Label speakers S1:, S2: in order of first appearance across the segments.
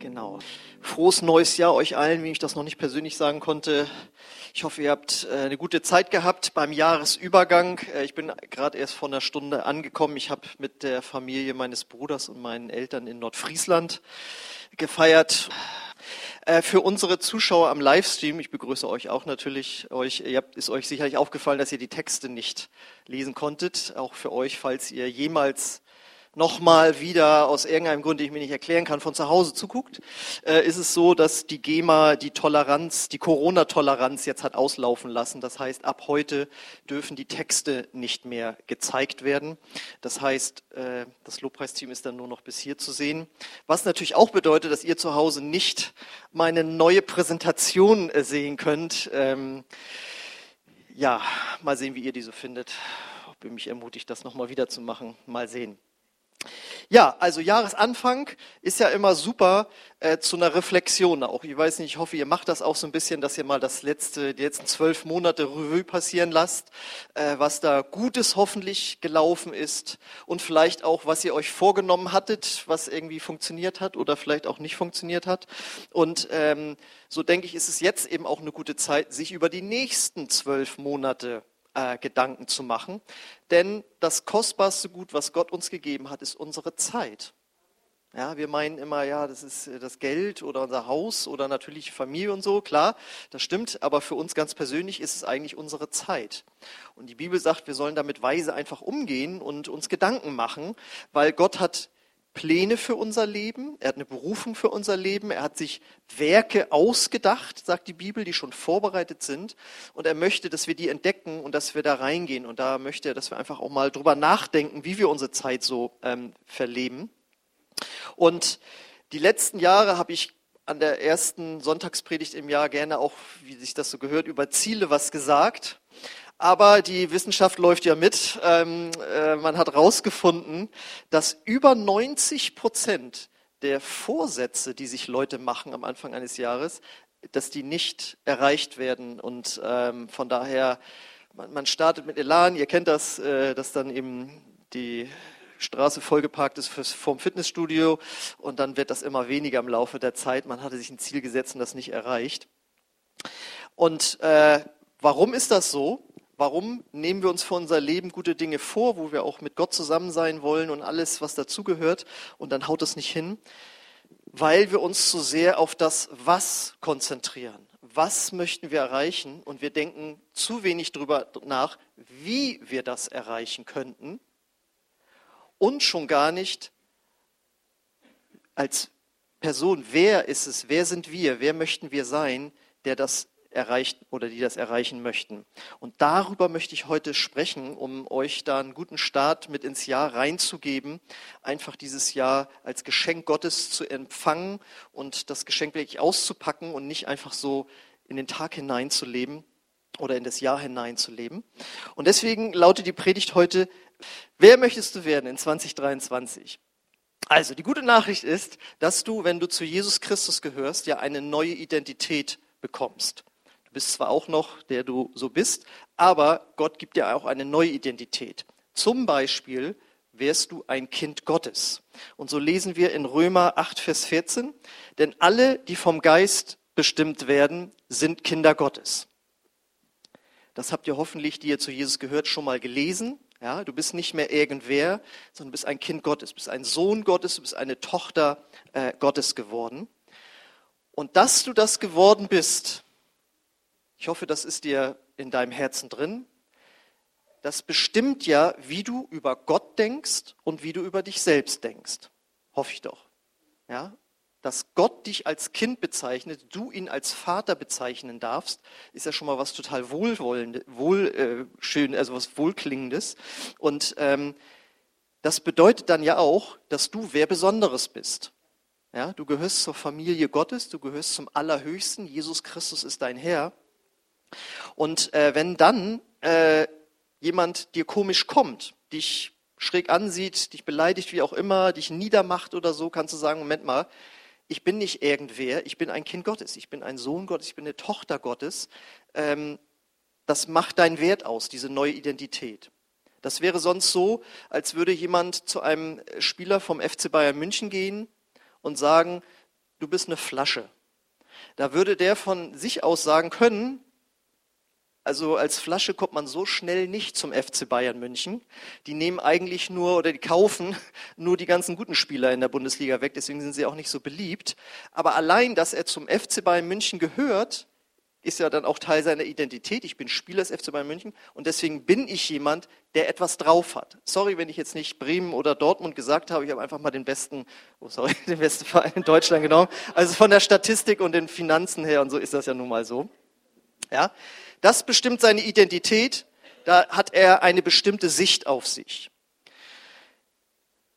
S1: Genau. Frohes neues Jahr euch allen, wie ich das noch nicht persönlich sagen konnte. Ich hoffe, ihr habt äh, eine gute Zeit gehabt beim Jahresübergang. Äh, ich bin gerade erst vor einer Stunde angekommen. Ich habe mit der Familie meines Bruders und meinen Eltern in Nordfriesland gefeiert. Äh, für unsere Zuschauer am Livestream, ich begrüße euch auch natürlich, euch, ihr habt, ist euch sicherlich aufgefallen, dass ihr die Texte nicht lesen konntet. Auch für euch, falls ihr jemals nochmal wieder aus irgendeinem Grund, den ich mir nicht erklären kann, von zu Hause zuguckt, äh, ist es so, dass die GEMA die Toleranz, die Corona-Toleranz jetzt hat auslaufen lassen. Das heißt, ab heute dürfen die Texte nicht mehr gezeigt werden. Das heißt, äh, das Lobpreisteam ist dann nur noch bis hier zu sehen. Was natürlich auch bedeutet, dass ihr zu Hause nicht meine neue Präsentation äh, sehen könnt. Ähm, ja, mal sehen, wie ihr die so findet. Ob ihr mich ermutigt, das nochmal wieder zu machen. Mal sehen. Ja, also Jahresanfang ist ja immer super äh, zu einer Reflexion auch. Ich weiß nicht, ich hoffe, ihr macht das auch so ein bisschen, dass ihr mal das letzte, die letzten zwölf Monate Revue passieren lasst, äh, was da Gutes hoffentlich gelaufen ist und vielleicht auch, was ihr euch vorgenommen hattet, was irgendwie funktioniert hat oder vielleicht auch nicht funktioniert hat. Und ähm, so denke ich, ist es jetzt eben auch eine gute Zeit, sich über die nächsten zwölf Monate äh, Gedanken zu machen. Denn das kostbarste Gut, was Gott uns gegeben hat, ist unsere Zeit. Ja, wir meinen immer, ja, das ist äh, das Geld oder unser Haus oder natürlich Familie und so, klar, das stimmt, aber für uns ganz persönlich ist es eigentlich unsere Zeit. Und die Bibel sagt, wir sollen damit weise einfach umgehen und uns Gedanken machen, weil Gott hat Pläne für unser Leben, er hat eine Berufung für unser Leben, er hat sich Werke ausgedacht, sagt die Bibel, die schon vorbereitet sind. Und er möchte, dass wir die entdecken und dass wir da reingehen. Und da möchte er, dass wir einfach auch mal drüber nachdenken, wie wir unsere Zeit so ähm, verleben. Und die letzten Jahre habe ich an der ersten Sonntagspredigt im Jahr gerne auch, wie sich das so gehört, über Ziele was gesagt. Aber die Wissenschaft läuft ja mit. Ähm, äh, man hat herausgefunden, dass über 90 Prozent der Vorsätze, die sich Leute machen am Anfang eines Jahres, dass die nicht erreicht werden. Und ähm, von daher, man, man, startet mit Elan. Ihr kennt das, äh, dass dann eben die Straße vollgeparkt ist fürs, vom Fitnessstudio und dann wird das immer weniger im Laufe der Zeit. Man hatte sich ein Ziel gesetzt und das nicht erreicht. Und äh, warum ist das so? Warum nehmen wir uns für unser Leben gute Dinge vor, wo wir auch mit Gott zusammen sein wollen und alles, was dazugehört, und dann haut es nicht hin? Weil wir uns zu sehr auf das Was konzentrieren. Was möchten wir erreichen? Und wir denken zu wenig darüber nach, wie wir das erreichen könnten. Und schon gar nicht als Person, wer ist es, wer sind wir, wer möchten wir sein, der das erreicht oder die das erreichen möchten. Und darüber möchte ich heute sprechen, um euch da einen guten Start mit ins Jahr reinzugeben, einfach dieses Jahr als Geschenk Gottes zu empfangen und das Geschenk wirklich auszupacken und nicht einfach so in den Tag hineinzuleben oder in das Jahr hineinzuleben. Und deswegen lautet die Predigt heute, wer möchtest du werden in 2023? Also, die gute Nachricht ist, dass du, wenn du zu Jesus Christus gehörst, ja eine neue Identität bekommst. Du bist zwar auch noch, der du so bist, aber Gott gibt dir auch eine neue Identität. Zum Beispiel wärst du ein Kind Gottes. Und so lesen wir in Römer 8, Vers 14, denn alle, die vom Geist bestimmt werden, sind Kinder Gottes. Das habt ihr hoffentlich, die ihr zu Jesus gehört, schon mal gelesen. Ja, du bist nicht mehr irgendwer, sondern bist ein Kind Gottes, du bist ein Sohn Gottes, du bist eine Tochter äh, Gottes geworden. Und dass du das geworden bist, ich hoffe, das ist dir in deinem Herzen drin. Das bestimmt ja, wie du über Gott denkst und wie du über dich selbst denkst. Hoffe ich doch. Ja? Dass Gott dich als Kind bezeichnet, du ihn als Vater bezeichnen darfst, ist ja schon mal was total wohlwollendes, wohl, äh, schön, also was wohlklingendes. Und ähm, das bedeutet dann ja auch, dass du wer Besonderes bist. Ja, du gehörst zur Familie Gottes, du gehörst zum Allerhöchsten. Jesus Christus ist dein Herr. Und äh, wenn dann äh, jemand dir komisch kommt, dich schräg ansieht, dich beleidigt, wie auch immer, dich niedermacht oder so, kannst du sagen, Moment mal, ich bin nicht irgendwer, ich bin ein Kind Gottes, ich bin ein Sohn Gottes, ich bin eine Tochter Gottes. Ähm, das macht deinen Wert aus, diese neue Identität. Das wäre sonst so, als würde jemand zu einem Spieler vom FC Bayern München gehen und sagen, du bist eine Flasche. Da würde der von sich aus sagen können, also als Flasche kommt man so schnell nicht zum FC Bayern München. Die nehmen eigentlich nur oder die kaufen nur die ganzen guten Spieler in der Bundesliga weg, deswegen sind sie auch nicht so beliebt. Aber allein, dass er zum FC Bayern München gehört, ist ja dann auch Teil seiner Identität. Ich bin Spieler des FC Bayern München und deswegen bin ich jemand, der etwas drauf hat. Sorry, wenn ich jetzt nicht Bremen oder Dortmund gesagt habe. Ich habe einfach mal den besten, oh sorry, den besten Verein in Deutschland genommen. Also von der Statistik und den Finanzen her und so ist das ja nun mal so. Ja, das bestimmt seine Identität. Da hat er eine bestimmte Sicht auf sich.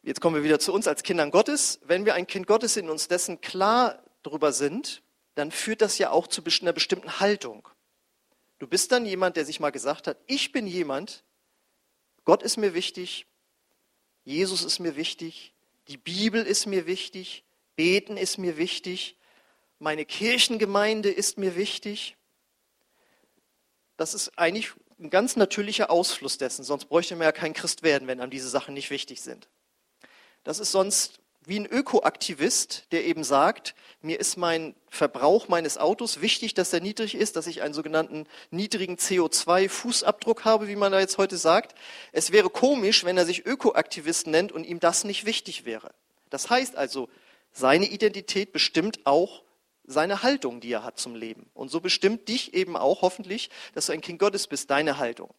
S1: Jetzt kommen wir wieder zu uns als Kindern Gottes. Wenn wir ein Kind Gottes sind, uns dessen klar darüber sind, dann führt das ja auch zu einer bestimmten Haltung. Du bist dann jemand, der sich mal gesagt hat, ich bin jemand, Gott ist mir wichtig, Jesus ist mir wichtig, die Bibel ist mir wichtig, Beten ist mir wichtig, meine Kirchengemeinde ist mir wichtig. Das ist eigentlich ein ganz natürlicher Ausfluss dessen, sonst bräuchte man ja kein Christ werden, wenn einem diese Sachen nicht wichtig sind. Das ist sonst wie ein Ökoaktivist, der eben sagt, mir ist mein Verbrauch meines Autos wichtig, dass er niedrig ist, dass ich einen sogenannten niedrigen CO2-Fußabdruck habe, wie man da jetzt heute sagt. Es wäre komisch, wenn er sich Ökoaktivist nennt und ihm das nicht wichtig wäre. Das heißt also, seine Identität bestimmt auch seine Haltung, die er hat zum Leben. Und so bestimmt dich eben auch hoffentlich, dass du ein Kind Gottes bist, deine Haltung.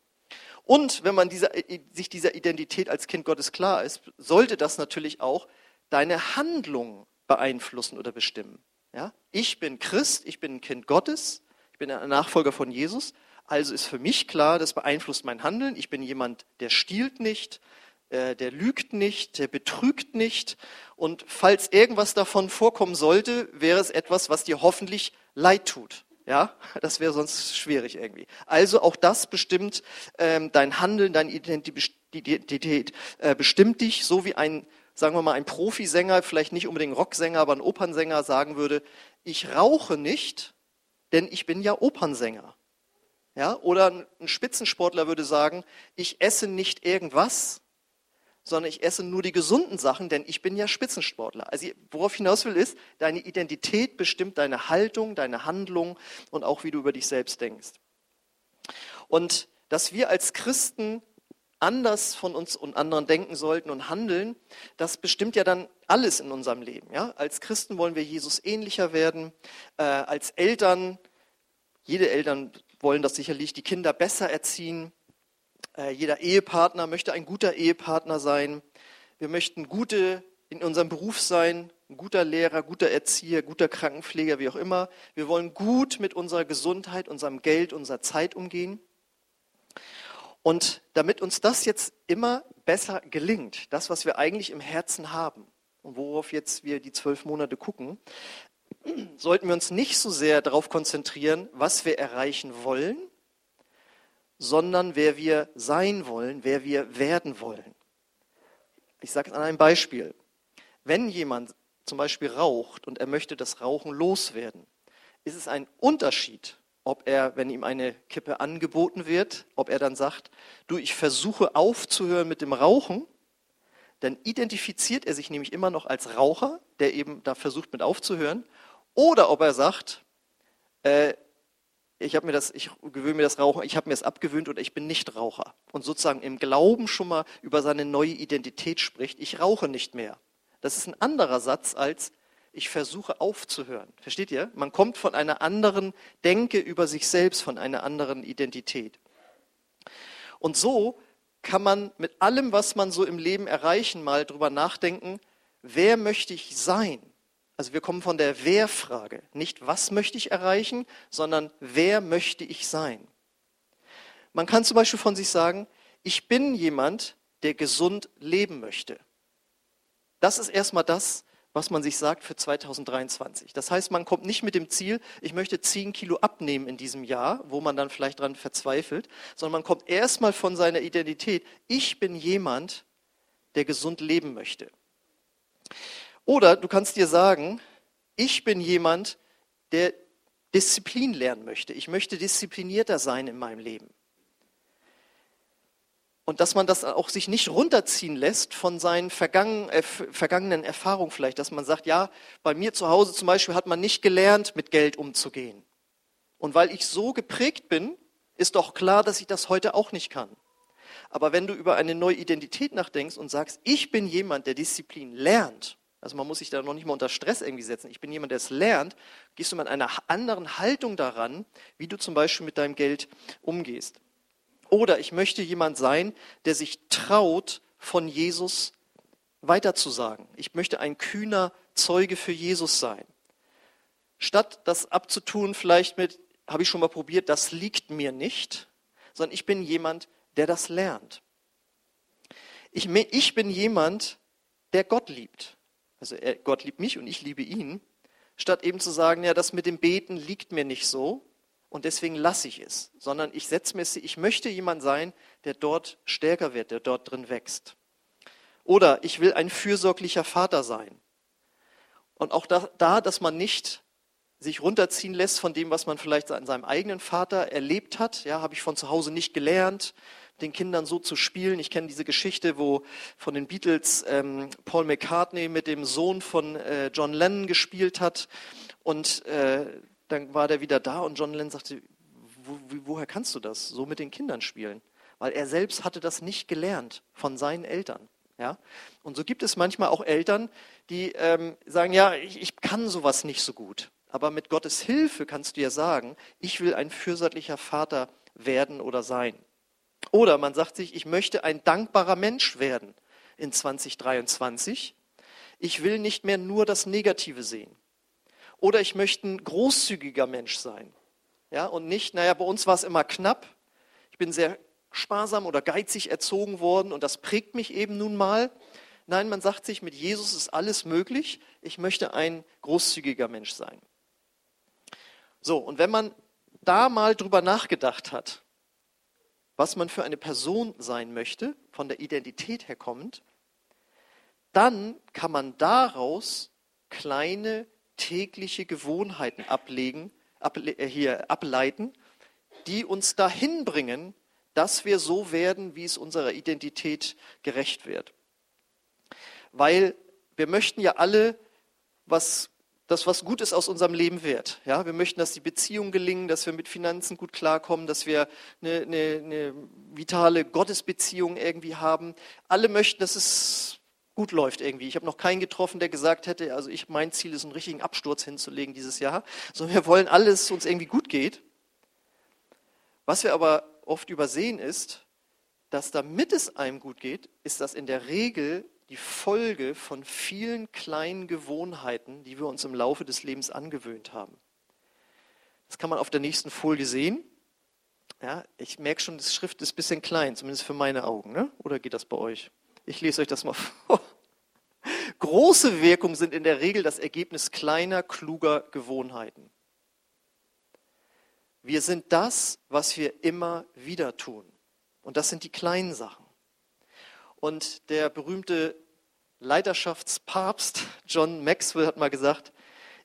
S1: Und wenn man dieser, sich dieser Identität als Kind Gottes klar ist, sollte das natürlich auch deine Handlung beeinflussen oder bestimmen. Ja? Ich bin Christ, ich bin ein Kind Gottes, ich bin ein Nachfolger von Jesus, also ist für mich klar, das beeinflusst mein Handeln. Ich bin jemand, der stiehlt nicht, äh, der lügt nicht, der betrügt nicht. Und falls irgendwas davon vorkommen sollte, wäre es etwas, was dir hoffentlich leid tut. Ja, das wäre sonst schwierig irgendwie. Also auch das bestimmt ähm, dein Handeln, deine Identität, äh, bestimmt dich, so wie ein sagen wir mal, ein Profisänger, vielleicht nicht unbedingt Rocksänger, aber ein Opernsänger sagen würde, ich rauche nicht, denn ich bin ja Opernsänger. Ja? Oder ein Spitzensportler würde sagen, ich esse nicht irgendwas, sondern ich esse nur die gesunden Sachen, denn ich bin ja Spitzensportler. Also worauf ich hinaus will ist, deine Identität bestimmt deine Haltung, deine Handlung und auch wie du über dich selbst denkst. Und dass wir als Christen anders von uns und anderen denken sollten und handeln, das bestimmt ja dann alles in unserem Leben. Ja? Als Christen wollen wir Jesus ähnlicher werden. Äh, als Eltern, jede Eltern wollen das sicherlich, die Kinder besser erziehen. Äh, jeder Ehepartner möchte ein guter Ehepartner sein. Wir möchten gute in unserem Beruf sein, ein guter Lehrer, guter Erzieher, guter Krankenpfleger, wie auch immer. Wir wollen gut mit unserer Gesundheit, unserem Geld, unserer Zeit umgehen. Und damit uns das jetzt immer besser gelingt, das, was wir eigentlich im Herzen haben und worauf jetzt wir die zwölf Monate gucken, sollten wir uns nicht so sehr darauf konzentrieren, was wir erreichen wollen, sondern wer wir sein wollen, wer wir werden wollen. Ich sage es an einem Beispiel. Wenn jemand zum Beispiel raucht und er möchte das Rauchen loswerden, ist es ein Unterschied, ob er, wenn ihm eine Kippe angeboten wird, ob er dann sagt, du, ich versuche aufzuhören mit dem Rauchen, dann identifiziert er sich nämlich immer noch als Raucher, der eben da versucht mit aufzuhören, oder ob er sagt, äh, ich habe mir das, ich gewöhne mir das Rauchen, ich habe mir das abgewöhnt und ich bin nicht Raucher. Und sozusagen im Glauben schon mal über seine neue Identität spricht, ich rauche nicht mehr. Das ist ein anderer Satz als ich versuche aufzuhören. Versteht ihr? Man kommt von einer anderen Denke über sich selbst, von einer anderen Identität. Und so kann man mit allem, was man so im Leben erreichen, mal drüber nachdenken, wer möchte ich sein? Also wir kommen von der Wer-Frage. Nicht was möchte ich erreichen, sondern wer möchte ich sein? Man kann zum Beispiel von sich sagen, ich bin jemand, der gesund leben möchte. Das ist erstmal das, was man sich sagt für 2023. Das heißt, man kommt nicht mit dem Ziel, ich möchte 10 Kilo abnehmen in diesem Jahr, wo man dann vielleicht dran verzweifelt, sondern man kommt erstmal von seiner Identität, ich bin jemand, der gesund leben möchte. Oder du kannst dir sagen, ich bin jemand, der Disziplin lernen möchte. Ich möchte disziplinierter sein in meinem Leben. Und dass man das auch sich nicht runterziehen lässt von seinen vergangen, äh, vergangenen Erfahrungen vielleicht, dass man sagt, ja, bei mir zu Hause zum Beispiel hat man nicht gelernt, mit Geld umzugehen. Und weil ich so geprägt bin, ist doch klar, dass ich das heute auch nicht kann. Aber wenn du über eine neue Identität nachdenkst und sagst, ich bin jemand, der Disziplin lernt, also man muss sich da noch nicht mal unter Stress irgendwie setzen, ich bin jemand, der es lernt, gehst du mit einer anderen Haltung daran, wie du zum Beispiel mit deinem Geld umgehst. Oder ich möchte jemand sein, der sich traut, von Jesus weiterzusagen. Ich möchte ein kühner Zeuge für Jesus sein. Statt das abzutun, vielleicht mit, habe ich schon mal probiert, das liegt mir nicht, sondern ich bin jemand, der das lernt. Ich, ich bin jemand, der Gott liebt. Also er, Gott liebt mich und ich liebe ihn. Statt eben zu sagen, ja, das mit dem Beten liegt mir nicht so, und deswegen lasse ich es, sondern ich setze mir, ich möchte jemand sein, der dort stärker wird, der dort drin wächst. Oder ich will ein fürsorglicher Vater sein. Und auch da, da, dass man nicht sich runterziehen lässt von dem, was man vielleicht an seinem eigenen Vater erlebt hat. Ja, habe ich von zu Hause nicht gelernt, den Kindern so zu spielen. Ich kenne diese Geschichte, wo von den Beatles ähm, Paul McCartney mit dem Sohn von äh, John Lennon gespielt hat und äh, dann war der wieder da und John Lennon sagte, wo, woher kannst du das, so mit den Kindern spielen? Weil er selbst hatte das nicht gelernt von seinen Eltern. Ja? Und so gibt es manchmal auch Eltern, die ähm, sagen, ja, ich, ich kann sowas nicht so gut. Aber mit Gottes Hilfe kannst du ja sagen, ich will ein fürsorglicher Vater werden oder sein. Oder man sagt sich, ich möchte ein dankbarer Mensch werden in 2023. Ich will nicht mehr nur das Negative sehen. Oder ich möchte ein großzügiger Mensch sein. Ja, und nicht, naja, bei uns war es immer knapp. Ich bin sehr sparsam oder geizig erzogen worden und das prägt mich eben nun mal. Nein, man sagt sich, mit Jesus ist alles möglich. Ich möchte ein großzügiger Mensch sein. So, und wenn man da mal drüber nachgedacht hat, was man für eine Person sein möchte, von der Identität her kommend, dann kann man daraus kleine tägliche Gewohnheiten ablegen, able, äh, hier ableiten, die uns dahin bringen, dass wir so werden, wie es unserer Identität gerecht wird. Weil wir möchten ja alle was das, was gut ist, aus unserem Leben wird. Ja, wir möchten, dass die Beziehungen gelingen, dass wir mit Finanzen gut klarkommen, dass wir eine, eine, eine vitale Gottesbeziehung irgendwie haben. Alle möchten, dass es gut läuft irgendwie. Ich habe noch keinen getroffen, der gesagt hätte, also ich, mein Ziel ist, einen richtigen Absturz hinzulegen dieses Jahr, sondern wir wollen alles, uns irgendwie gut geht. Was wir aber oft übersehen ist, dass damit es einem gut geht, ist das in der Regel die Folge von vielen kleinen Gewohnheiten, die wir uns im Laufe des Lebens angewöhnt haben. Das kann man auf der nächsten Folie sehen. Ja, ich merke schon, die Schrift ist ein bisschen klein, zumindest für meine Augen. Ne? Oder geht das bei euch? Ich lese euch das mal vor. Große Wirkungen sind in der Regel das Ergebnis kleiner, kluger Gewohnheiten. Wir sind das, was wir immer wieder tun. Und das sind die kleinen Sachen. Und der berühmte Leiterschaftspapst John Maxwell hat mal gesagt,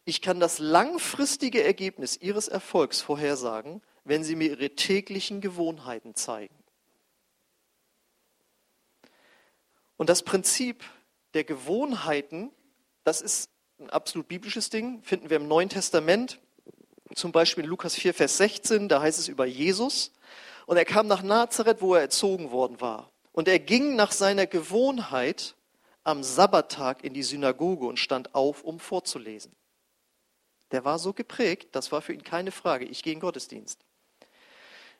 S1: ich kann das langfristige Ergebnis Ihres Erfolgs vorhersagen, wenn Sie mir Ihre täglichen Gewohnheiten zeigen. Und das Prinzip der Gewohnheiten, das ist ein absolut biblisches Ding, finden wir im Neuen Testament, zum Beispiel in Lukas 4, Vers 16, da heißt es über Jesus. Und er kam nach Nazareth, wo er erzogen worden war. Und er ging nach seiner Gewohnheit am Sabbattag in die Synagoge und stand auf, um vorzulesen. Der war so geprägt, das war für ihn keine Frage. Ich gehe in Gottesdienst.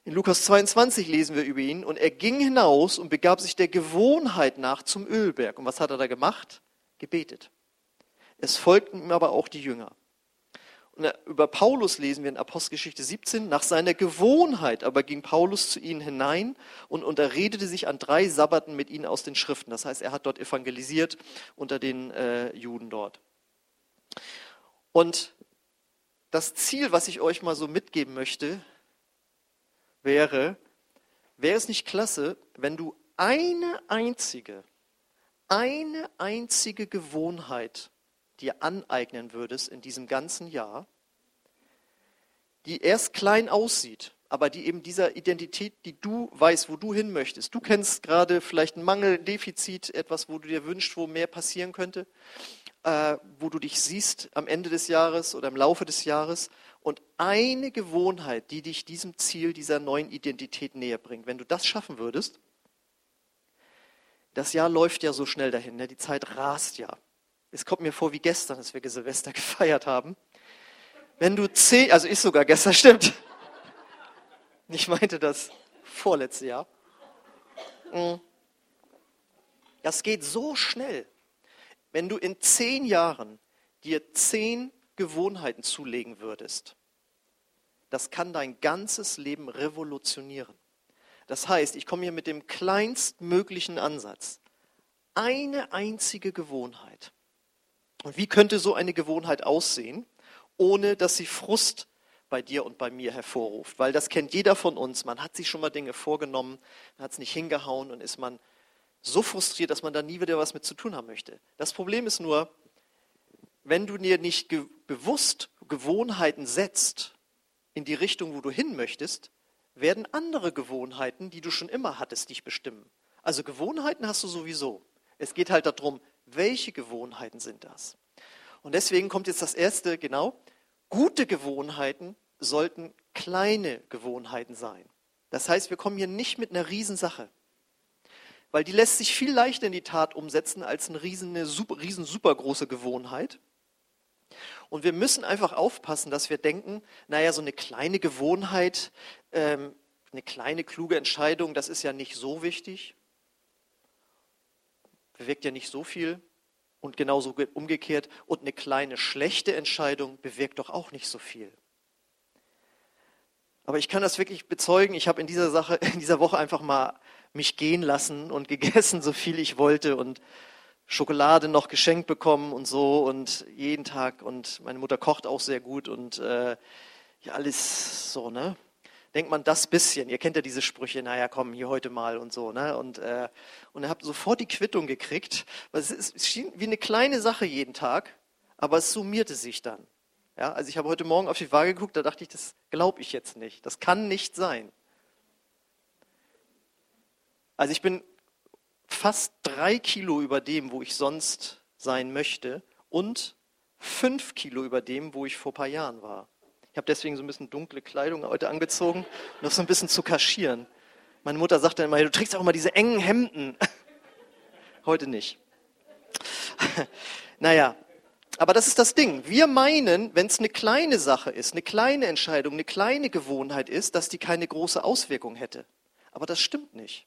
S1: In Lukas 22 lesen wir über ihn, und er ging hinaus und begab sich der Gewohnheit nach zum Ölberg. Und was hat er da gemacht? Gebetet. Es folgten ihm aber auch die Jünger. Über Paulus lesen wir in Apostelgeschichte 17, nach seiner Gewohnheit aber ging Paulus zu ihnen hinein und unterredete sich an drei Sabbaten mit ihnen aus den Schriften. Das heißt, er hat dort evangelisiert unter den äh, Juden dort. Und das Ziel, was ich euch mal so mitgeben möchte, wäre, wäre es nicht klasse, wenn du eine einzige, eine einzige Gewohnheit dir aneignen würdest in diesem ganzen Jahr, die erst klein aussieht, aber die eben dieser Identität, die du weißt, wo du hin möchtest. Du kennst gerade vielleicht ein Mangel, ein Defizit, etwas, wo du dir wünschst, wo mehr passieren könnte, äh, wo du dich siehst am Ende des Jahres oder im Laufe des Jahres. Und eine Gewohnheit, die dich diesem Ziel, dieser neuen Identität näher bringt, wenn du das schaffen würdest, das Jahr läuft ja so schnell dahin, ne? die Zeit rast ja. Es kommt mir vor wie gestern, als wir Silvester gefeiert haben. Wenn du zehn, also ist sogar gestern, stimmt. Ich meinte das vorletzte Jahr. Mm. Das geht so schnell. Wenn du in zehn Jahren dir zehn Gewohnheiten zulegen würdest, das kann dein ganzes Leben revolutionieren. Das heißt, ich komme hier mit dem kleinstmöglichen Ansatz. Eine einzige Gewohnheit. Und wie könnte so eine Gewohnheit aussehen, ohne dass sie Frust bei dir und bei mir hervorruft. Weil das kennt jeder von uns. Man hat sich schon mal Dinge vorgenommen, hat es nicht hingehauen und ist man so frustriert, dass man da nie wieder was mit zu tun haben möchte. Das Problem ist nur, wenn du dir nicht ge bewusst Gewohnheiten setzt in die Richtung, wo du hin möchtest, werden andere Gewohnheiten, die du schon immer hattest, dich bestimmen. Also Gewohnheiten hast du sowieso. Es geht halt darum, welche Gewohnheiten sind das? Und deswegen kommt jetzt das erste, genau, Gute Gewohnheiten sollten kleine Gewohnheiten sein. Das heißt, wir kommen hier nicht mit einer Riesensache, weil die lässt sich viel leichter in die Tat umsetzen als eine riesen, super, riesen supergroße Gewohnheit. Und wir müssen einfach aufpassen, dass wir denken, naja, so eine kleine Gewohnheit, ähm, eine kleine kluge Entscheidung, das ist ja nicht so wichtig, bewirkt ja nicht so viel. Und genauso umgekehrt. Und eine kleine schlechte Entscheidung bewirkt doch auch nicht so viel. Aber ich kann das wirklich bezeugen. Ich habe in dieser Sache, in dieser Woche einfach mal mich gehen lassen und gegessen, so viel ich wollte und Schokolade noch geschenkt bekommen und so und jeden Tag. Und meine Mutter kocht auch sehr gut und äh, ja, alles so, ne? Denkt man das bisschen. Ihr kennt ja diese Sprüche, naja, komm, hier heute mal und so. Ne? Und, äh, und ihr habt sofort die Quittung gekriegt. Es, ist, es schien wie eine kleine Sache jeden Tag, aber es summierte sich dann. Ja, also ich habe heute Morgen auf die Waage geguckt, da dachte ich, das glaube ich jetzt nicht. Das kann nicht sein. Also ich bin fast drei Kilo über dem, wo ich sonst sein möchte und fünf Kilo über dem, wo ich vor ein paar Jahren war. Ich habe deswegen so ein bisschen dunkle Kleidung heute angezogen, um das so ein bisschen zu kaschieren. Meine Mutter sagt dann immer, du trägst auch immer diese engen Hemden. Heute nicht. naja, aber das ist das Ding. Wir meinen, wenn es eine kleine Sache ist, eine kleine Entscheidung, eine kleine Gewohnheit ist, dass die keine große Auswirkung hätte. Aber das stimmt nicht.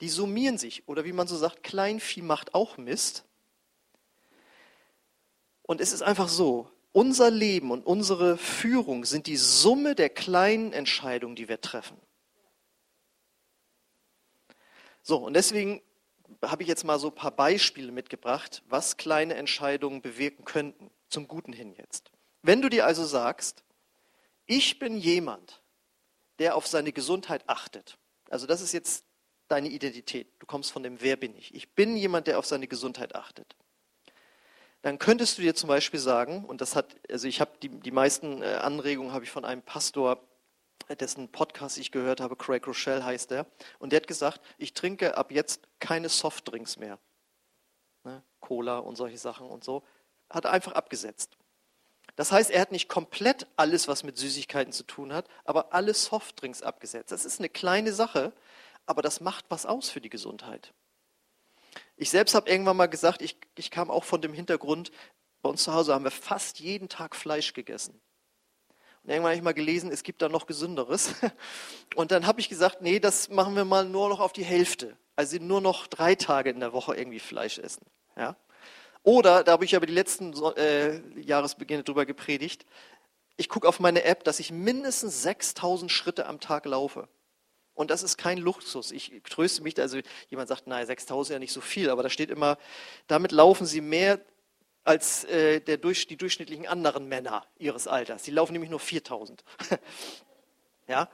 S1: Die summieren sich. Oder wie man so sagt, Kleinvieh macht auch Mist. Und es ist einfach so, unser Leben und unsere Führung sind die Summe der kleinen Entscheidungen, die wir treffen. So, und deswegen habe ich jetzt mal so ein paar Beispiele mitgebracht, was kleine Entscheidungen bewirken könnten, zum Guten hin jetzt. Wenn du dir also sagst, ich bin jemand, der auf seine Gesundheit achtet, also das ist jetzt deine Identität, du kommst von dem Wer bin ich, ich bin jemand, der auf seine Gesundheit achtet dann könntest du dir zum Beispiel sagen, und das hat, also ich habe die, die meisten äh, Anregungen habe ich von einem Pastor, äh, dessen Podcast ich gehört habe, Craig Rochelle heißt er, und der hat gesagt, ich trinke ab jetzt keine Softdrinks mehr. Ne? Cola und solche Sachen und so. Hat er einfach abgesetzt. Das heißt, er hat nicht komplett alles, was mit Süßigkeiten zu tun hat, aber alle Softdrinks abgesetzt. Das ist eine kleine Sache, aber das macht was aus für die Gesundheit. Ich selbst habe irgendwann mal gesagt, ich, ich kam auch von dem Hintergrund, bei uns zu Hause haben wir fast jeden Tag Fleisch gegessen. Und irgendwann habe ich mal gelesen, es gibt da noch Gesünderes. Und dann habe ich gesagt, nee, das machen wir mal nur noch auf die Hälfte. Also nur noch drei Tage in der Woche irgendwie Fleisch essen. Ja? Oder, da habe ich aber die letzten äh, Jahresbeginne drüber gepredigt, ich gucke auf meine App, dass ich mindestens 6000 Schritte am Tag laufe. Und das ist kein Luxus. Ich tröste mich, also jemand sagt, naja, 6000 ist ja nicht so viel, aber da steht immer, damit laufen sie mehr als äh, der, die durchschnittlichen anderen Männer ihres Alters. Die laufen nämlich nur 4000. ja?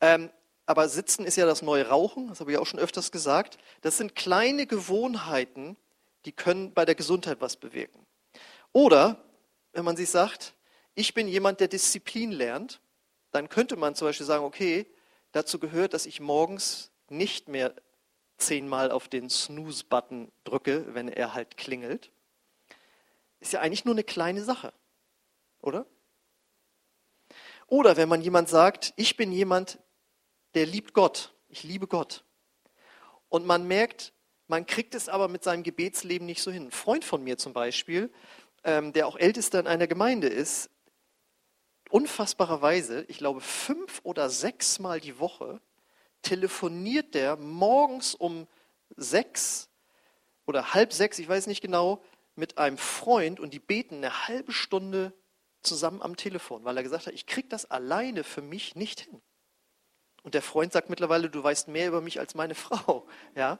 S1: Ähm, aber Sitzen ist ja das neue Rauchen, das habe ich auch schon öfters gesagt. Das sind kleine Gewohnheiten, die können bei der Gesundheit was bewirken. Oder, wenn man sich sagt, ich bin jemand, der Disziplin lernt, dann könnte man zum Beispiel sagen, okay, dazu gehört, dass ich morgens nicht mehr zehnmal auf den Snooze-Button drücke, wenn er halt klingelt. Ist ja eigentlich nur eine kleine Sache, oder? Oder wenn man jemand sagt, ich bin jemand, der liebt Gott, ich liebe Gott. Und man merkt, man kriegt es aber mit seinem Gebetsleben nicht so hin. Ein Freund von mir zum Beispiel, ähm, der auch Ältester in einer Gemeinde ist, unfassbarerweise, ich glaube fünf oder sechs Mal die Woche, telefoniert der morgens um sechs oder halb sechs, ich weiß nicht genau, mit einem Freund und die beten eine halbe Stunde zusammen am Telefon, weil er gesagt hat, ich kriege das alleine für mich nicht hin. Und der Freund sagt mittlerweile, du weißt mehr über mich als meine Frau. Ja?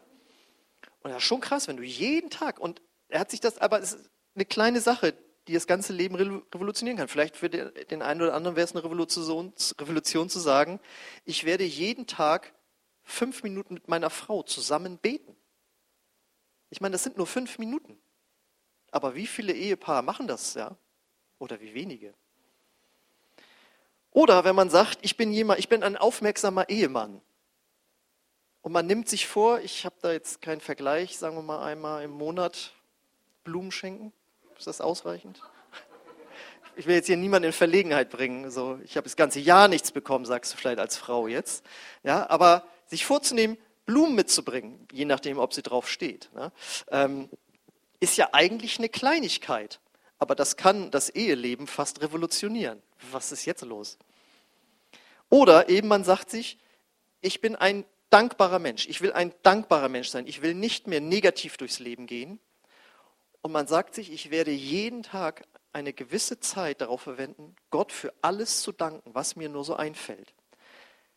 S1: Und das ist schon krass, wenn du jeden Tag, und er hat sich das, aber es ist eine kleine Sache, die das ganze Leben revolutionieren kann. Vielleicht für den einen oder anderen wäre es eine Revolution, Revolution zu sagen, ich werde jeden Tag fünf Minuten mit meiner Frau zusammen beten. Ich meine, das sind nur fünf Minuten. Aber wie viele Ehepaare machen das, ja? Oder wie wenige? Oder wenn man sagt, ich bin jemand, ich bin ein aufmerksamer Ehemann. Und man nimmt sich vor, ich habe da jetzt keinen Vergleich, sagen wir mal einmal im Monat Blumen schenken. Ist das ausreichend? Ich will jetzt hier niemanden in Verlegenheit bringen. So, ich habe das ganze Jahr nichts bekommen, sagst du vielleicht als Frau jetzt. Ja, aber sich vorzunehmen, Blumen mitzubringen, je nachdem, ob sie drauf steht, ne, ähm, ist ja eigentlich eine Kleinigkeit. Aber das kann das Eheleben fast revolutionieren. Was ist jetzt los? Oder eben man sagt sich, ich bin ein dankbarer Mensch. Ich will ein dankbarer Mensch sein. Ich will nicht mehr negativ durchs Leben gehen, und man sagt sich, ich werde jeden Tag eine gewisse Zeit darauf verwenden, Gott für alles zu danken, was mir nur so einfällt.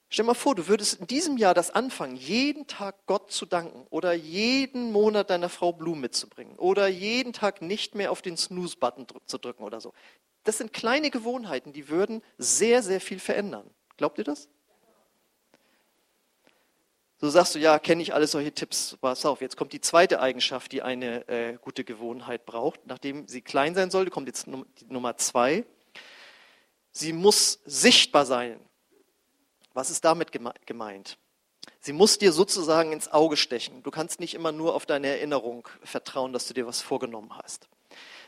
S1: Stell mal vor, du würdest in diesem Jahr das anfangen, jeden Tag Gott zu danken oder jeden Monat deiner Frau Blumen mitzubringen oder jeden Tag nicht mehr auf den Snooze-Button zu drücken oder so. Das sind kleine Gewohnheiten, die würden sehr, sehr viel verändern. Glaubt ihr das? So sagst du, ja, kenne ich alle solche Tipps. Pass auf, jetzt kommt die zweite Eigenschaft, die eine äh, gute Gewohnheit braucht. Nachdem sie klein sein sollte, kommt jetzt die Nummer zwei. Sie muss sichtbar sein. Was ist damit gemeint? Sie muss dir sozusagen ins Auge stechen. Du kannst nicht immer nur auf deine Erinnerung vertrauen, dass du dir was vorgenommen hast.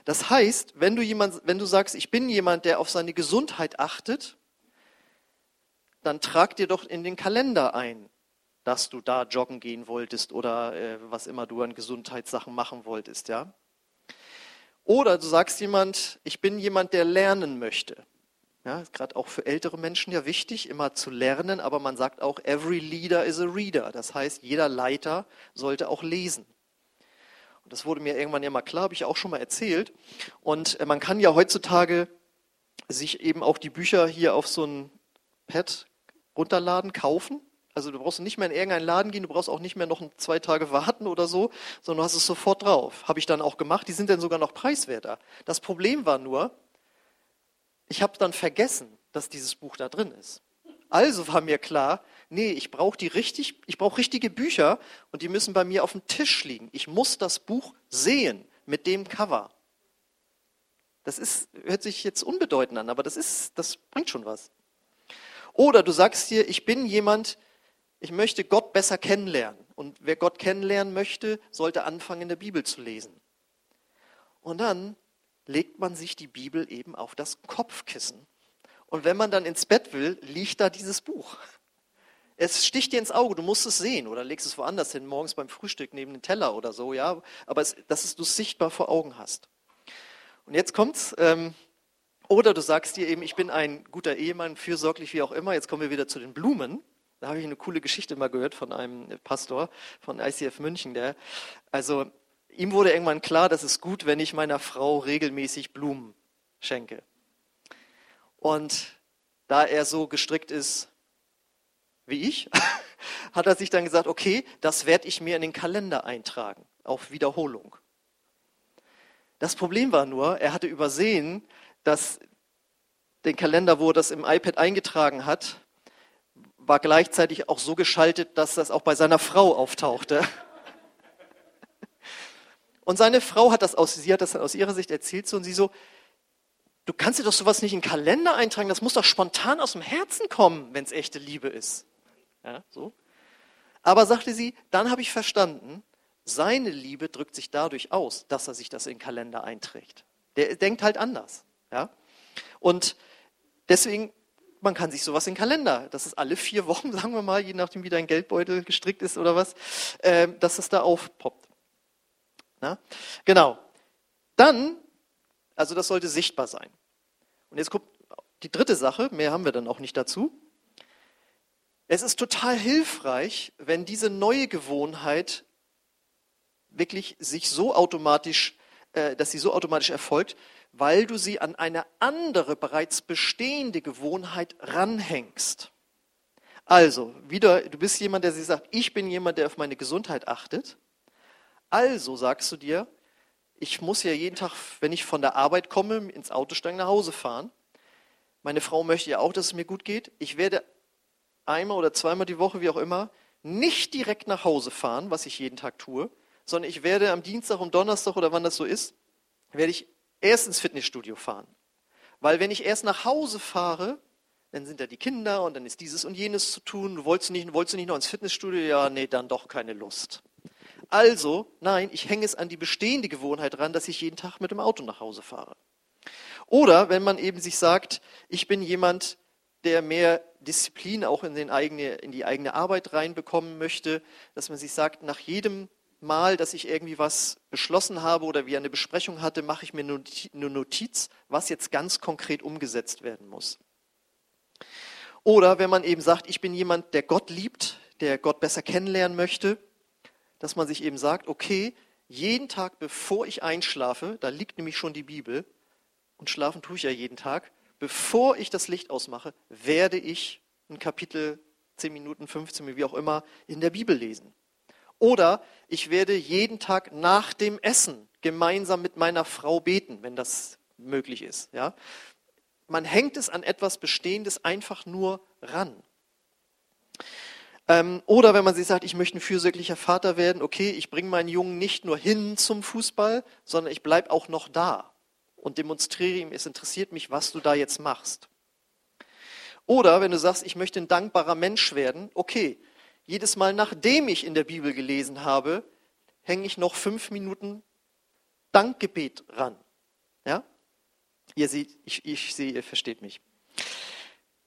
S1: Das heißt, wenn du, jemand, wenn du sagst, ich bin jemand, der auf seine Gesundheit achtet, dann trag dir doch in den Kalender ein, dass du da joggen gehen wolltest oder äh, was immer du an Gesundheitssachen machen wolltest, ja? Oder du sagst jemand, ich bin jemand, der lernen möchte. Ja, ist gerade auch für ältere Menschen ja wichtig, immer zu lernen, aber man sagt auch, every leader is a reader. Das heißt, jeder Leiter sollte auch lesen. Und das wurde mir irgendwann ja mal klar, habe ich auch schon mal erzählt. Und äh, man kann ja heutzutage sich eben auch die Bücher hier auf so ein Pad runterladen, kaufen. Also du brauchst nicht mehr in irgendeinen Laden gehen, du brauchst auch nicht mehr noch zwei Tage warten oder so, sondern du hast es sofort drauf. Habe ich dann auch gemacht. Die sind dann sogar noch preiswerter. Das Problem war nur, ich habe dann vergessen, dass dieses Buch da drin ist. Also war mir klar, nee, ich brauche die richtig, ich brauche richtige Bücher und die müssen bei mir auf dem Tisch liegen. Ich muss das Buch sehen mit dem Cover. Das ist, hört sich jetzt unbedeutend an, aber das ist, das bringt schon was. Oder du sagst dir, ich bin jemand, ich möchte Gott besser kennenlernen. Und wer Gott kennenlernen möchte, sollte anfangen, in der Bibel zu lesen. Und dann legt man sich die Bibel eben auf das Kopfkissen. Und wenn man dann ins Bett will, liegt da dieses Buch. Es sticht dir ins Auge, du musst es sehen oder legst es woanders hin, morgens beim Frühstück neben den Teller oder so, ja. Aber es, dass du es sichtbar vor Augen hast. Und jetzt kommt's. Ähm, oder du sagst dir eben, ich bin ein guter Ehemann, fürsorglich wie auch immer. Jetzt kommen wir wieder zu den Blumen. Da habe ich eine coole Geschichte mal gehört von einem Pastor von ICF München, der, also ihm wurde irgendwann klar, dass es gut, wenn ich meiner Frau regelmäßig Blumen schenke. Und da er so gestrickt ist wie ich, hat er sich dann gesagt, okay, das werde ich mir in den Kalender eintragen, auf Wiederholung. Das Problem war nur, er hatte übersehen, dass den Kalender, wo er das im iPad eingetragen hat, war gleichzeitig auch so geschaltet, dass das auch bei seiner Frau auftauchte. Und seine Frau hat das aus, sie hat das dann aus ihrer Sicht erzählt so, und sie so, du kannst dir doch sowas nicht in den Kalender eintragen, das muss doch spontan aus dem Herzen kommen, wenn es echte Liebe ist. Ja, so. Aber sagte sie, dann habe ich verstanden, seine Liebe drückt sich dadurch aus, dass er sich das in den Kalender einträgt. Der denkt halt anders. Ja? Und deswegen, man kann sich sowas in den Kalender, das ist alle vier Wochen, sagen wir mal, je nachdem wie dein Geldbeutel gestrickt ist oder was, äh, dass es da aufpoppt. Na? Genau. Dann, also das sollte sichtbar sein. Und jetzt kommt die dritte Sache, mehr haben wir dann auch nicht dazu. Es ist total hilfreich, wenn diese neue Gewohnheit wirklich sich so automatisch, äh, dass sie so automatisch erfolgt, weil du sie an eine andere bereits bestehende Gewohnheit ranhängst. Also, wieder, du bist jemand, der sich sagt, ich bin jemand, der auf meine Gesundheit achtet. Also sagst du dir, ich muss ja jeden Tag, wenn ich von der Arbeit komme, ins Auto steigen, nach Hause fahren. Meine Frau möchte ja auch, dass es mir gut geht. Ich werde einmal oder zweimal die Woche, wie auch immer, nicht direkt nach Hause fahren, was ich jeden Tag tue, sondern ich werde am Dienstag, um Donnerstag oder wann das so ist, werde ich erst ins Fitnessstudio fahren. Weil wenn ich erst nach Hause fahre, dann sind da die Kinder und dann ist dieses und jenes zu tun. Du wolltest nicht, wolltest du nicht noch ins Fitnessstudio? Ja, nee, dann doch keine Lust. Also, nein, ich hänge es an die bestehende Gewohnheit ran, dass ich jeden Tag mit dem Auto nach Hause fahre. Oder wenn man eben sich sagt, ich bin jemand, der mehr Disziplin auch in, eigene, in die eigene Arbeit reinbekommen möchte, dass man sich sagt, nach jedem Mal, dass ich irgendwie was beschlossen habe oder wie eine Besprechung hatte, mache ich mir eine Notiz, was jetzt ganz konkret umgesetzt werden muss. Oder wenn man eben sagt, ich bin jemand, der Gott liebt, der Gott besser kennenlernen möchte, dass man sich eben sagt, okay, jeden Tag, bevor ich einschlafe, da liegt nämlich schon die Bibel, und schlafen tue ich ja jeden Tag, bevor ich das Licht ausmache, werde ich ein Kapitel, 10 Minuten, 15 Minuten, wie auch immer, in der Bibel lesen. Oder ich werde jeden Tag nach dem Essen gemeinsam mit meiner Frau beten, wenn das möglich ist. Ja? Man hängt es an etwas Bestehendes einfach nur ran. Ähm, oder wenn man sich sagt, ich möchte ein fürsorglicher Vater werden, okay, ich bringe meinen Jungen nicht nur hin zum Fußball, sondern ich bleibe auch noch da und demonstriere ihm, es interessiert mich, was du da jetzt machst. Oder wenn du sagst, ich möchte ein dankbarer Mensch werden, okay, jedes Mal, nachdem ich in der Bibel gelesen habe, hänge ich noch fünf Minuten Dankgebet ran. Ja? Ihr seht, ich, ich sehe, ihr versteht mich.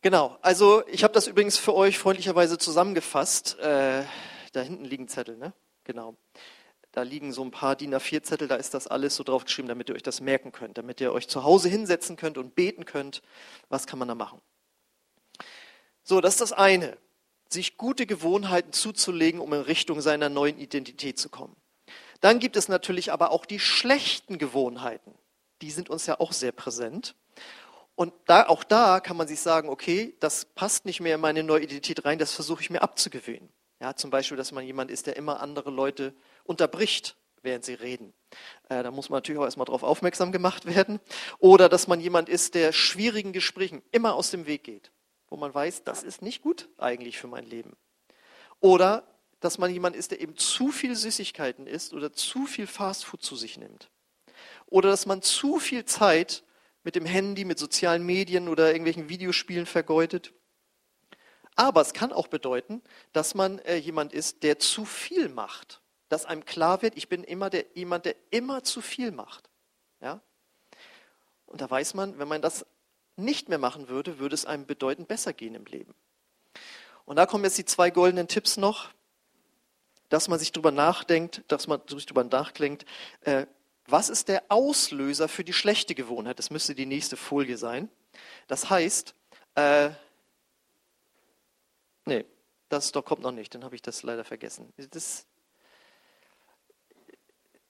S1: Genau, also ich habe das übrigens für euch freundlicherweise zusammengefasst. Äh, da hinten liegen Zettel, ne? Genau. Da liegen so ein paar DIN A4-Zettel, da ist das alles so draufgeschrieben, damit ihr euch das merken könnt, damit ihr euch zu Hause hinsetzen könnt und beten könnt. Was kann man da machen? So, das ist das eine, sich gute Gewohnheiten zuzulegen, um in Richtung seiner neuen Identität zu kommen. Dann gibt es natürlich aber auch die schlechten Gewohnheiten. Die sind uns ja auch sehr präsent. Und da, auch da kann man sich sagen, okay, das passt nicht mehr in meine neue Identität rein, das versuche ich mir abzugewöhnen. Ja, zum Beispiel, dass man jemand ist, der immer andere Leute unterbricht, während sie reden. Äh, da muss man natürlich auch erstmal darauf aufmerksam gemacht werden. Oder dass man jemand ist, der schwierigen Gesprächen immer aus dem Weg geht, wo man weiß, das ist nicht gut eigentlich für mein Leben. Oder dass man jemand ist, der eben zu viel Süßigkeiten isst oder zu viel Fastfood zu sich nimmt. Oder dass man zu viel Zeit mit dem Handy, mit sozialen Medien oder irgendwelchen Videospielen vergeudet. Aber es kann auch bedeuten, dass man äh, jemand ist, der zu viel macht dass einem klar wird, ich bin immer der, jemand, der immer zu viel macht. Ja? Und da weiß man, wenn man das nicht mehr machen würde, würde es einem bedeutend besser gehen im Leben. Und da kommen jetzt die zwei goldenen Tipps noch, dass man sich darüber nachdenkt, dass man sich darüber nachdenkt, äh, was ist der Auslöser für die schlechte Gewohnheit? Das müsste die nächste Folie sein. Das heißt, äh, nee, das doch kommt noch nicht, dann habe ich das leider vergessen. Das,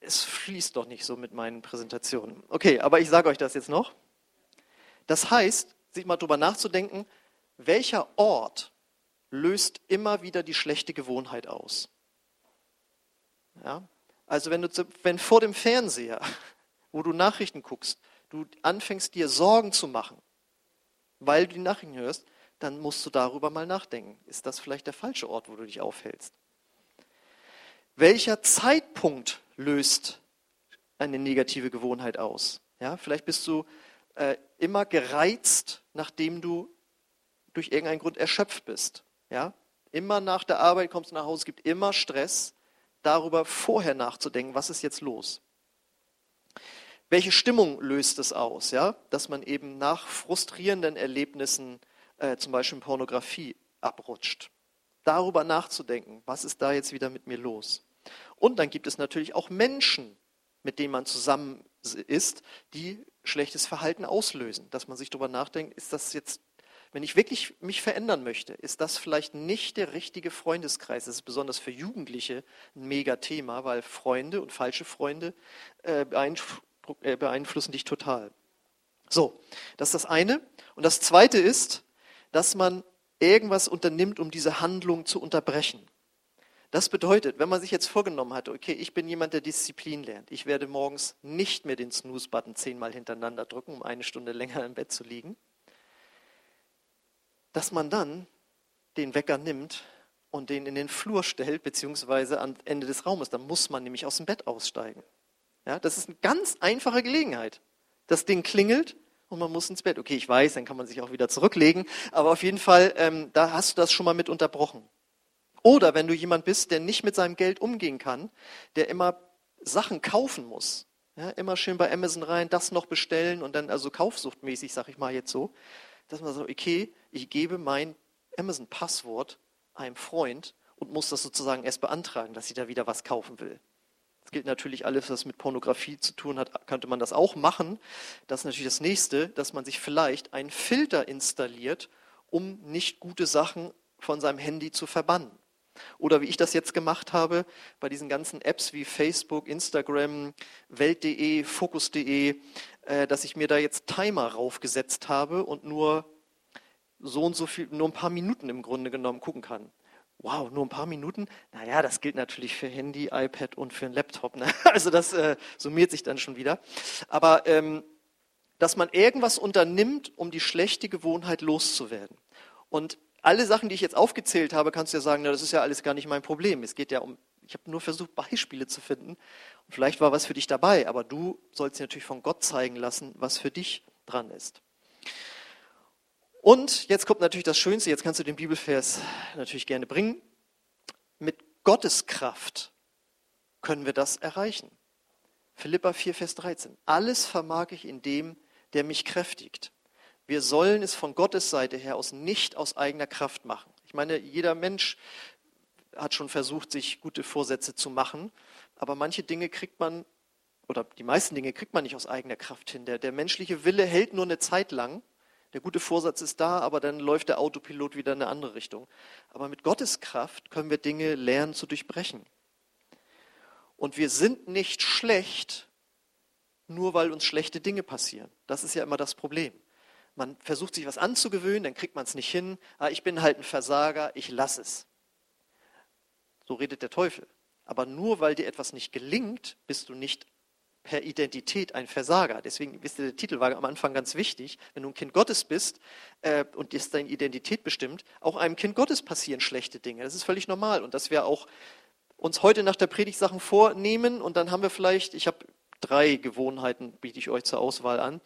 S1: es fließt doch nicht so mit meinen Präsentationen. Okay, aber ich sage euch das jetzt noch. Das heißt, sich mal darüber nachzudenken, welcher Ort löst immer wieder die schlechte Gewohnheit aus. Ja? Also wenn, du, wenn vor dem Fernseher, wo du Nachrichten guckst, du anfängst dir Sorgen zu machen, weil du die Nachrichten hörst, dann musst du darüber mal nachdenken. Ist das vielleicht der falsche Ort, wo du dich aufhältst? Welcher Zeitpunkt löst eine negative Gewohnheit aus. Ja, vielleicht bist du äh, immer gereizt, nachdem du durch irgendeinen Grund erschöpft bist. Ja? Immer nach der Arbeit kommst du nach Hause, es gibt immer Stress, darüber vorher nachzudenken, was ist jetzt los. Welche Stimmung löst es aus, ja? dass man eben nach frustrierenden Erlebnissen, äh, zum Beispiel Pornografie, abrutscht? Darüber nachzudenken, was ist da jetzt wieder mit mir los? Und dann gibt es natürlich auch Menschen, mit denen man zusammen ist, die schlechtes Verhalten auslösen. Dass man sich darüber nachdenkt, ist das jetzt, wenn ich wirklich mich verändern möchte, ist das vielleicht nicht der richtige Freundeskreis. Das ist besonders für Jugendliche ein Mega-Thema, weil Freunde und falsche Freunde äh, äh, beeinflussen dich total. So, das ist das eine. Und das zweite ist, dass man irgendwas unternimmt, um diese Handlung zu unterbrechen. Das bedeutet, wenn man sich jetzt vorgenommen hat, okay, ich bin jemand, der Disziplin lernt, ich werde morgens nicht mehr den Snooze-Button zehnmal hintereinander drücken, um eine Stunde länger im Bett zu liegen, dass man dann den Wecker nimmt und den in den Flur stellt, beziehungsweise am Ende des Raumes. Dann muss man nämlich aus dem Bett aussteigen. Ja, das ist eine ganz einfache Gelegenheit. Das Ding klingelt und man muss ins Bett. Okay, ich weiß, dann kann man sich auch wieder zurücklegen, aber auf jeden Fall, ähm, da hast du das schon mal mit unterbrochen. Oder wenn du jemand bist, der nicht mit seinem Geld umgehen kann, der immer Sachen kaufen muss, ja, immer schön bei Amazon rein, das noch bestellen und dann also kaufsuchtmäßig, sag ich mal jetzt so, dass man sagt, okay, ich gebe mein Amazon-Passwort einem Freund und muss das sozusagen erst beantragen, dass ich da wieder was kaufen will. Das gilt natürlich alles, was mit Pornografie zu tun hat, könnte man das auch machen. Das ist natürlich das nächste, dass man sich vielleicht einen Filter installiert, um nicht gute Sachen von seinem Handy zu verbannen. Oder wie ich das jetzt gemacht habe, bei diesen ganzen Apps wie Facebook, Instagram, Welt.de, Focus.de, äh, dass ich mir da jetzt Timer raufgesetzt habe und nur so und so viel, nur ein paar Minuten im Grunde genommen gucken kann. Wow, nur ein paar Minuten? Naja, das gilt natürlich für Handy, iPad und für einen Laptop. Ne? Also das äh, summiert sich dann schon wieder. Aber ähm, dass man irgendwas unternimmt, um die schlechte Gewohnheit loszuwerden. Und alle Sachen, die ich jetzt aufgezählt habe, kannst du ja sagen, na, das ist ja alles gar nicht mein Problem. Es geht ja um, ich habe nur versucht, Beispiele zu finden. Und vielleicht war was für dich dabei, aber du sollst dir natürlich von Gott zeigen lassen, was für dich dran ist. Und jetzt kommt natürlich das Schönste, jetzt kannst du den Bibelvers natürlich gerne bringen. Mit Gottes Kraft können wir das erreichen. Philippa 4, Vers 13. Alles vermag ich in dem, der mich kräftigt. Wir sollen es von Gottes Seite her aus nicht aus eigener Kraft machen. Ich meine, jeder Mensch hat schon versucht, sich gute Vorsätze zu machen, aber manche Dinge kriegt man, oder die meisten Dinge kriegt man nicht aus eigener Kraft hin. Der, der menschliche Wille hält nur eine Zeit lang der gute Vorsatz ist da, aber dann läuft der Autopilot wieder in eine andere Richtung. Aber mit Gottes Kraft können wir Dinge lernen zu durchbrechen. Und wir sind nicht schlecht, nur weil uns schlechte Dinge passieren. Das ist ja immer das Problem. Man versucht sich was anzugewöhnen, dann kriegt man es nicht hin. Ah, ich bin halt ein Versager, ich lasse es. So redet der Teufel. Aber nur weil dir etwas nicht gelingt, bist du nicht per Identität ein Versager. Deswegen, wisst ihr, der Titel war am Anfang ganz wichtig. Wenn du ein Kind Gottes bist äh, und ist deine Identität bestimmt, auch einem Kind Gottes passieren schlechte Dinge. Das ist völlig normal. Und dass wir auch uns heute nach der Predigt Sachen vornehmen und dann haben wir vielleicht, ich habe drei Gewohnheiten, biete ich euch zur Auswahl an.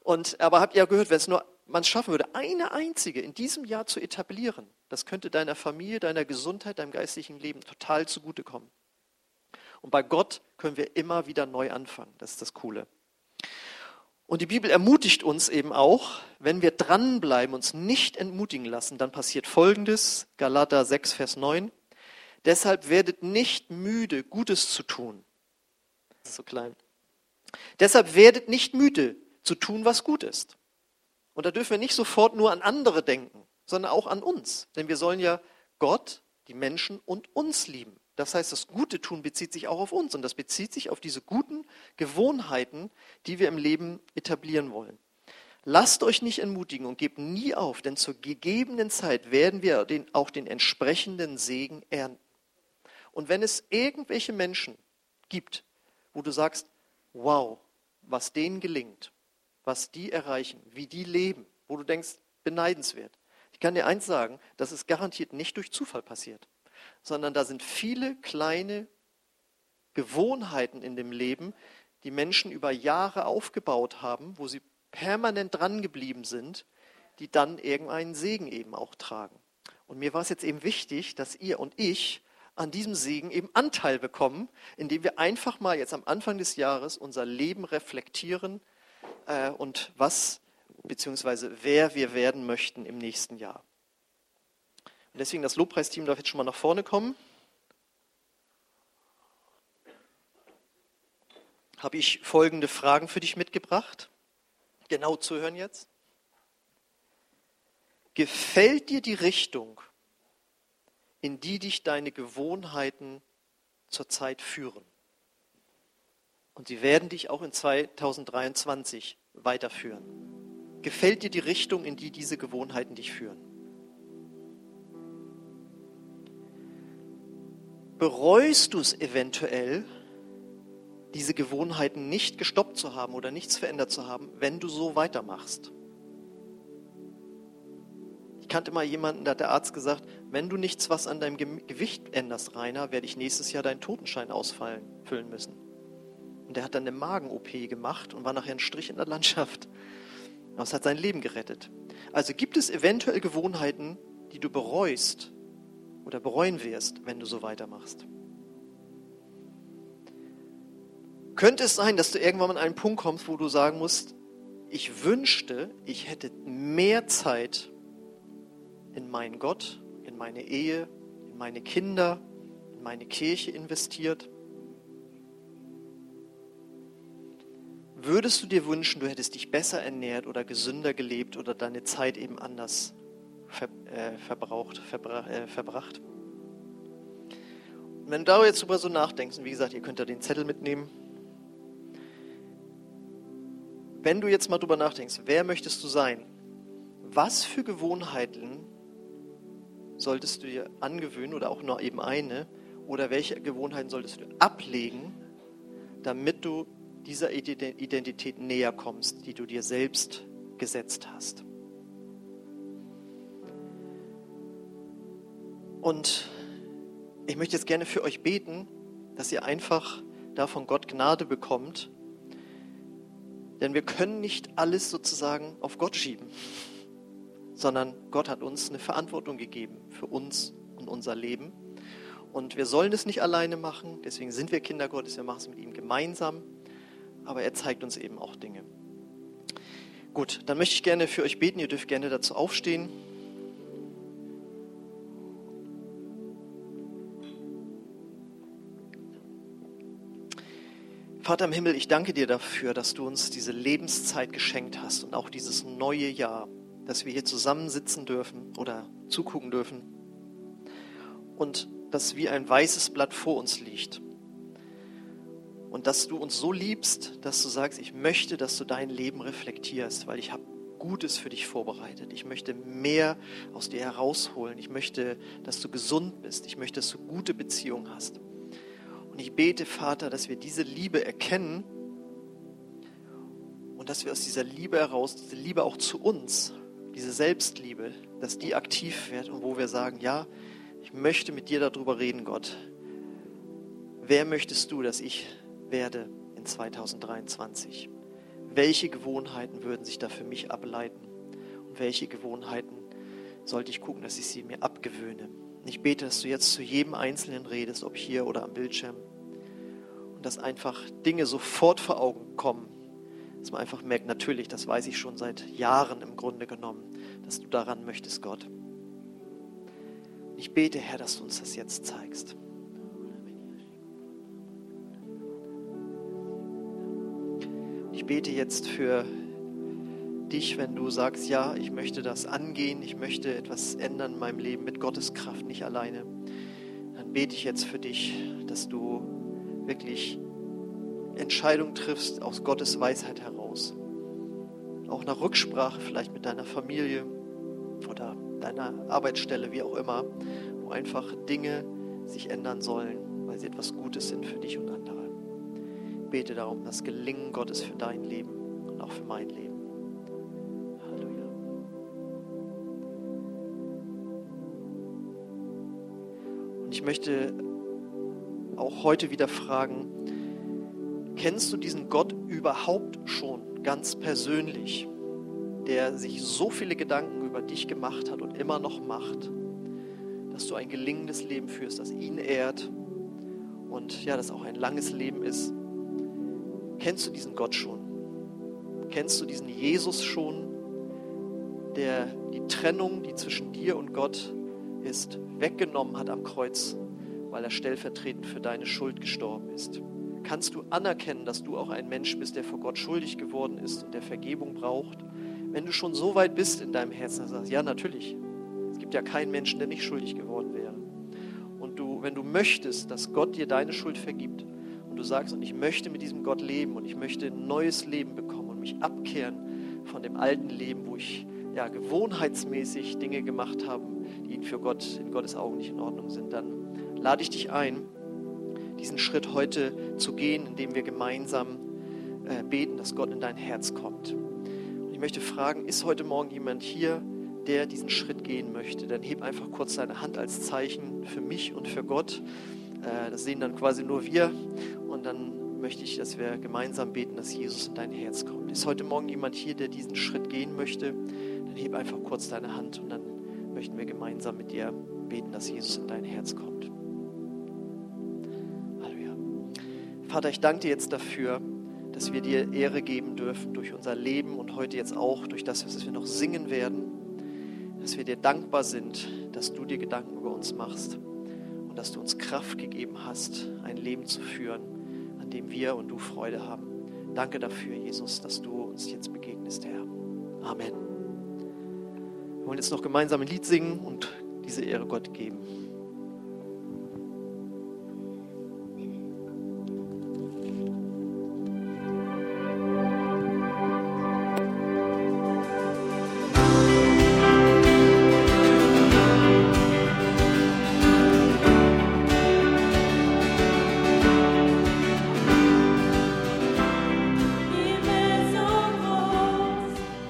S1: Und, aber habt ihr gehört, wenn es nur man es schaffen würde, eine einzige in diesem Jahr zu etablieren, das könnte deiner Familie, deiner Gesundheit, deinem geistlichen Leben total zugutekommen. Und bei Gott können wir immer wieder neu anfangen. Das ist das Coole. Und die Bibel ermutigt uns eben auch, wenn wir dranbleiben, uns nicht entmutigen lassen, dann passiert Folgendes, Galater 6, Vers 9. Deshalb werdet nicht müde, Gutes zu tun. Das ist so klein. Deshalb werdet nicht müde zu tun, was gut ist. Und da dürfen wir nicht sofort nur an andere denken, sondern auch an uns. Denn wir sollen ja Gott, die Menschen und uns lieben. Das heißt, das Gute tun bezieht sich auch auf uns und das bezieht sich auf diese guten Gewohnheiten, die wir im Leben etablieren wollen. Lasst euch nicht entmutigen und gebt nie auf, denn zur gegebenen Zeit werden wir den, auch den entsprechenden Segen ernten. Und wenn es irgendwelche Menschen gibt, wo du sagst, wow, was denen gelingt, was die erreichen, wie die leben, wo du denkst, beneidenswert. Ich kann dir eins sagen, das ist garantiert nicht durch Zufall passiert sondern da sind viele kleine Gewohnheiten in dem Leben, die Menschen über Jahre aufgebaut haben, wo sie permanent dran geblieben sind, die dann irgendeinen Segen eben auch tragen. Und mir war es jetzt eben wichtig, dass ihr und ich an diesem Segen eben Anteil bekommen, indem wir einfach mal jetzt am Anfang des Jahres unser Leben reflektieren äh, und was beziehungsweise wer wir werden möchten im nächsten Jahr. Und deswegen das Lobpreisteam darf jetzt schon mal nach vorne kommen. Habe ich folgende Fragen für dich mitgebracht. Genau zuhören jetzt. Gefällt dir die Richtung, in die dich deine Gewohnheiten zurzeit führen? Und sie werden dich auch in 2023 weiterführen. Gefällt dir die Richtung, in die diese Gewohnheiten dich führen? Bereust du es eventuell, diese Gewohnheiten nicht gestoppt zu haben oder nichts verändert zu haben, wenn du so weitermachst? Kannte mal jemanden, da hat der Arzt gesagt, wenn du nichts was an deinem Gewicht änderst, Rainer, werde ich nächstes Jahr deinen Totenschein ausfallen, füllen müssen. Und der hat dann eine Magen-OP gemacht und war nachher ein Strich in der Landschaft. Das hat sein Leben gerettet. Also gibt es eventuell Gewohnheiten, die du bereust oder bereuen wirst, wenn du so weitermachst. Könnte es sein, dass du irgendwann an einen Punkt kommst, wo du sagen musst, ich wünschte, ich hätte mehr Zeit in meinen Gott, in meine Ehe, in meine Kinder, in meine Kirche investiert? Würdest du dir wünschen, du hättest dich besser ernährt oder gesünder gelebt oder deine Zeit eben anders ver, äh, verbraucht, verbra, äh, verbracht? Und wenn du da jetzt drüber so nachdenkst, und wie gesagt, ihr könnt da den Zettel mitnehmen, wenn du jetzt mal drüber nachdenkst, wer möchtest du sein? Was für Gewohnheiten solltest du dir angewöhnen oder auch nur eben eine? Oder welche Gewohnheiten solltest du ablegen, damit du dieser Identität näher kommst, die du dir selbst gesetzt hast? Und ich möchte jetzt gerne für euch beten, dass ihr einfach davon Gott Gnade bekommt, denn wir können nicht alles sozusagen auf Gott schieben, sondern Gott hat uns eine Verantwortung gegeben für uns und unser Leben. Und wir sollen es nicht alleine machen, deswegen sind wir Kinder Gottes, wir machen es mit ihm gemeinsam, aber er zeigt uns eben auch Dinge. Gut, dann möchte ich gerne für euch beten, ihr dürft gerne dazu aufstehen. Vater im Himmel, ich danke dir dafür, dass du uns diese Lebenszeit geschenkt hast und auch dieses neue Jahr, dass wir hier zusammensitzen dürfen oder zugucken dürfen und dass wie ein weißes Blatt vor uns liegt. Und dass du uns so liebst, dass du sagst, ich möchte, dass du dein Leben reflektierst, weil ich habe Gutes für dich vorbereitet. Ich möchte mehr aus dir herausholen. Ich möchte, dass du gesund bist. Ich möchte, dass du gute Beziehungen hast. Und ich bete, Vater, dass wir diese Liebe erkennen und dass wir aus dieser Liebe heraus, diese Liebe auch zu uns, diese Selbstliebe, dass die aktiv wird und wo wir sagen, ja, ich möchte mit dir darüber reden, Gott. Wer möchtest du, dass ich werde in 2023? Welche Gewohnheiten würden sich da für mich ableiten? Und welche Gewohnheiten sollte ich gucken, dass ich sie mir abgewöhne? Ich bete, dass du jetzt zu jedem Einzelnen redest, ob hier oder am Bildschirm. Und dass einfach Dinge sofort vor Augen kommen. Dass man einfach merkt, natürlich, das weiß ich schon seit Jahren im Grunde genommen, dass du daran möchtest, Gott. Ich bete, Herr, dass du uns das jetzt zeigst. Ich bete jetzt für dich, wenn du sagst, ja, ich möchte das angehen, ich möchte etwas ändern in meinem Leben mit Gottes Kraft, nicht alleine, dann bete ich jetzt für dich, dass du wirklich Entscheidungen triffst aus Gottes Weisheit heraus. Auch nach Rücksprache vielleicht mit deiner Familie oder deiner Arbeitsstelle, wie auch immer, wo einfach Dinge sich ändern sollen, weil sie etwas Gutes sind für dich und andere. Bete darum, das Gelingen Gottes für dein Leben und auch für mein Leben. ich möchte auch heute wieder fragen, kennst du diesen Gott überhaupt schon ganz persönlich, der sich so viele Gedanken über dich gemacht hat und immer noch macht, dass du ein gelingendes Leben führst, das ihn ehrt und ja, das auch ein langes Leben ist. Kennst du diesen Gott schon? Kennst du diesen Jesus schon, der die Trennung, die zwischen dir und Gott ist, weggenommen hat am Kreuz, weil er stellvertretend für deine Schuld gestorben ist? Kannst du anerkennen, dass du auch ein Mensch bist, der vor Gott schuldig geworden ist und der Vergebung braucht? Wenn du schon so weit bist in deinem Herzen, dann sagst ja, natürlich. Es gibt ja keinen Menschen, der nicht schuldig geworden wäre. Und du, wenn du möchtest, dass Gott dir deine Schuld vergibt und du sagst, und ich möchte mit diesem Gott leben und ich möchte ein neues Leben bekommen und mich abkehren von dem alten Leben, wo ich ja, gewohnheitsmäßig Dinge gemacht habe, die für Gott in Gottes Augen nicht in Ordnung sind, dann lade ich dich ein, diesen Schritt heute zu gehen, indem wir gemeinsam äh, beten, dass Gott in dein Herz kommt. Und ich möchte fragen, ist heute Morgen jemand hier, der diesen Schritt gehen möchte? Dann heb einfach kurz deine Hand als Zeichen für mich und für Gott. Äh, das sehen dann quasi nur wir. Und dann möchte ich, dass wir gemeinsam beten, dass Jesus in dein Herz kommt. Ist heute Morgen jemand hier, der diesen Schritt gehen möchte? Dann heb einfach kurz deine Hand und dann möchten wir gemeinsam mit dir beten, dass Jesus in dein Herz kommt. Vater, ich danke dir jetzt dafür, dass wir dir Ehre geben dürfen durch unser Leben und heute jetzt auch durch das, was wir noch singen werden, dass wir dir dankbar sind, dass du dir Gedanken über uns machst und dass du uns Kraft gegeben hast, ein Leben zu führen, an dem wir und du Freude haben. Danke dafür, Jesus, dass du uns jetzt begegnest, Herr. Amen. Wir wollen jetzt noch gemeinsam ein Lied singen und diese Ehre Gott geben.